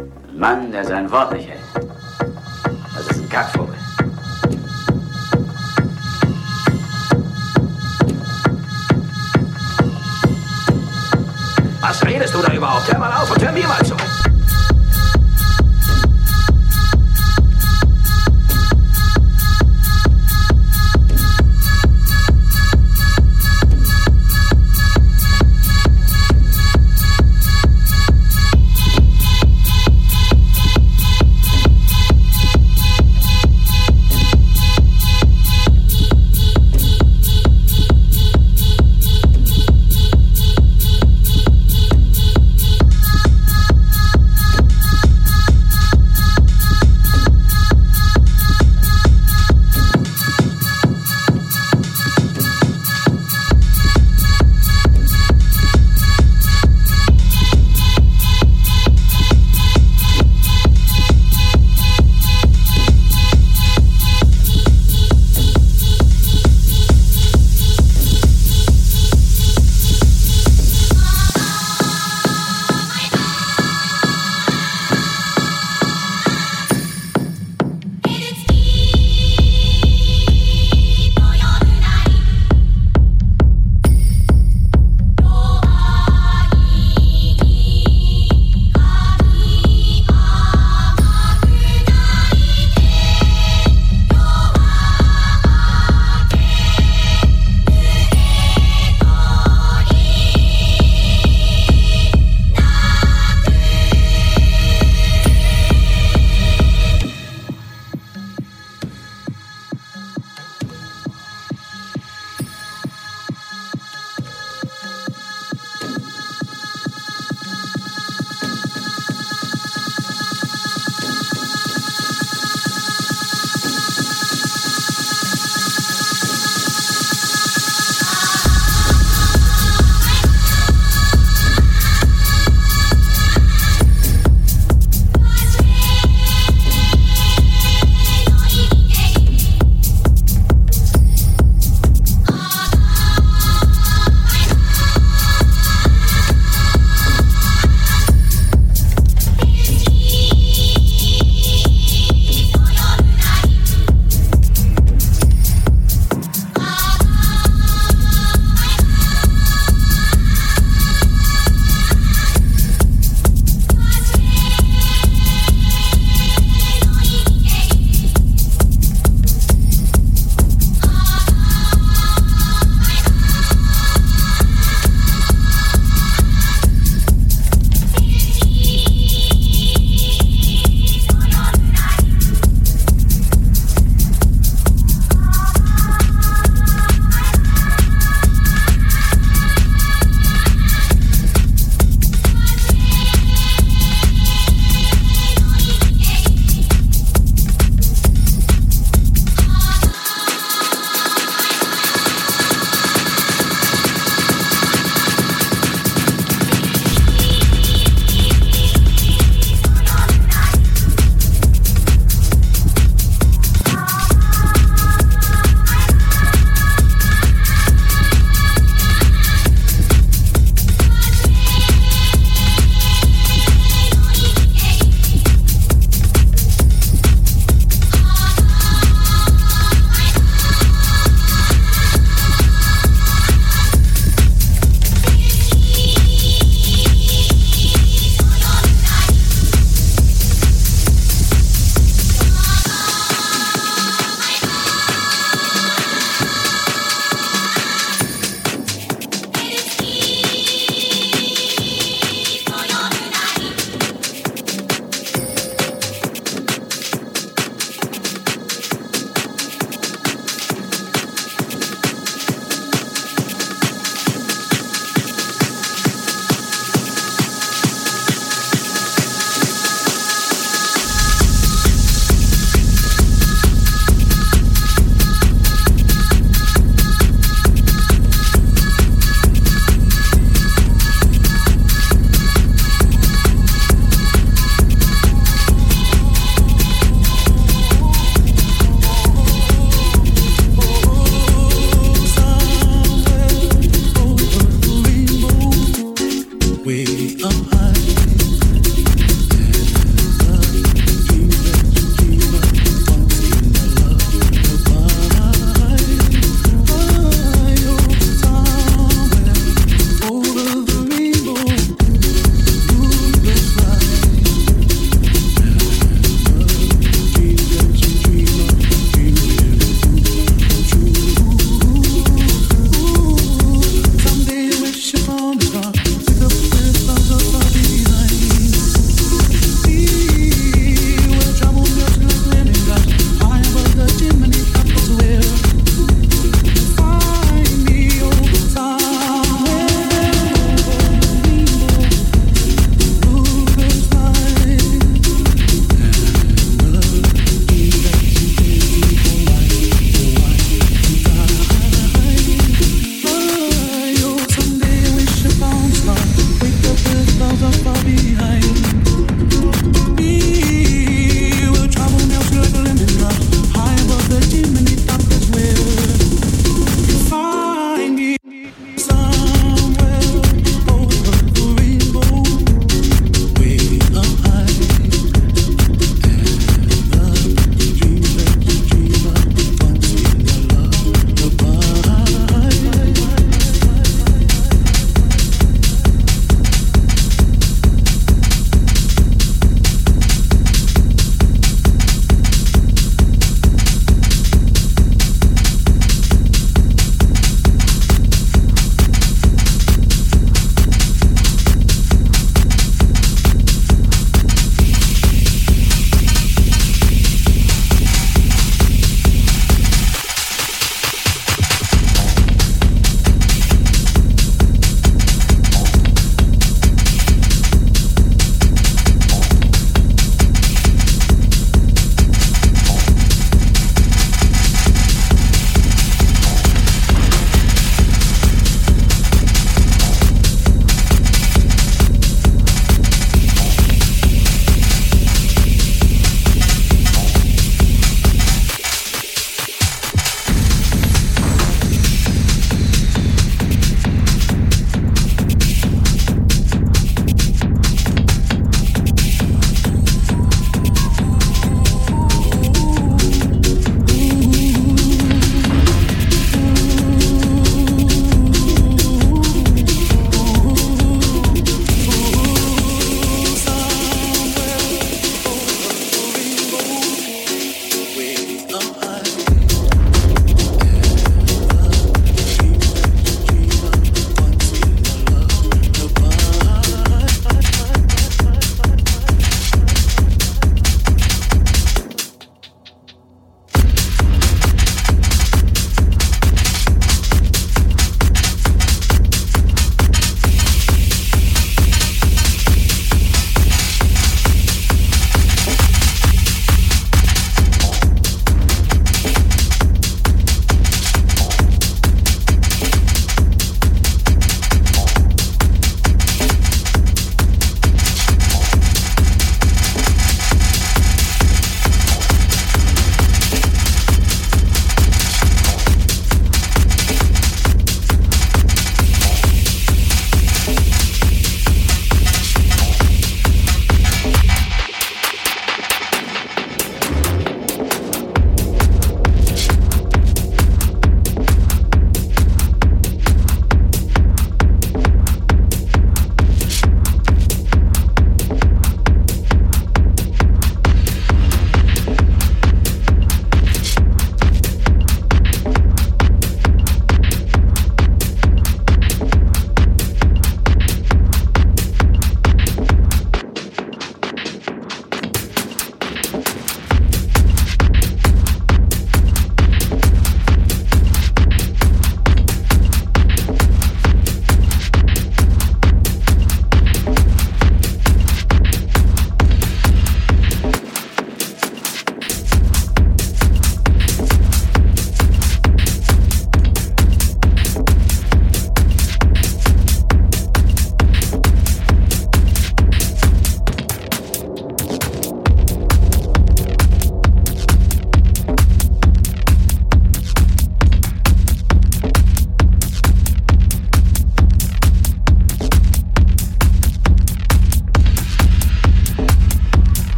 Ein Mann, der sein Wort nicht hält. Das ist ein Kackvogel. Was redest du da überhaupt? Hör mal auf und hör mir mal zu.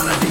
Another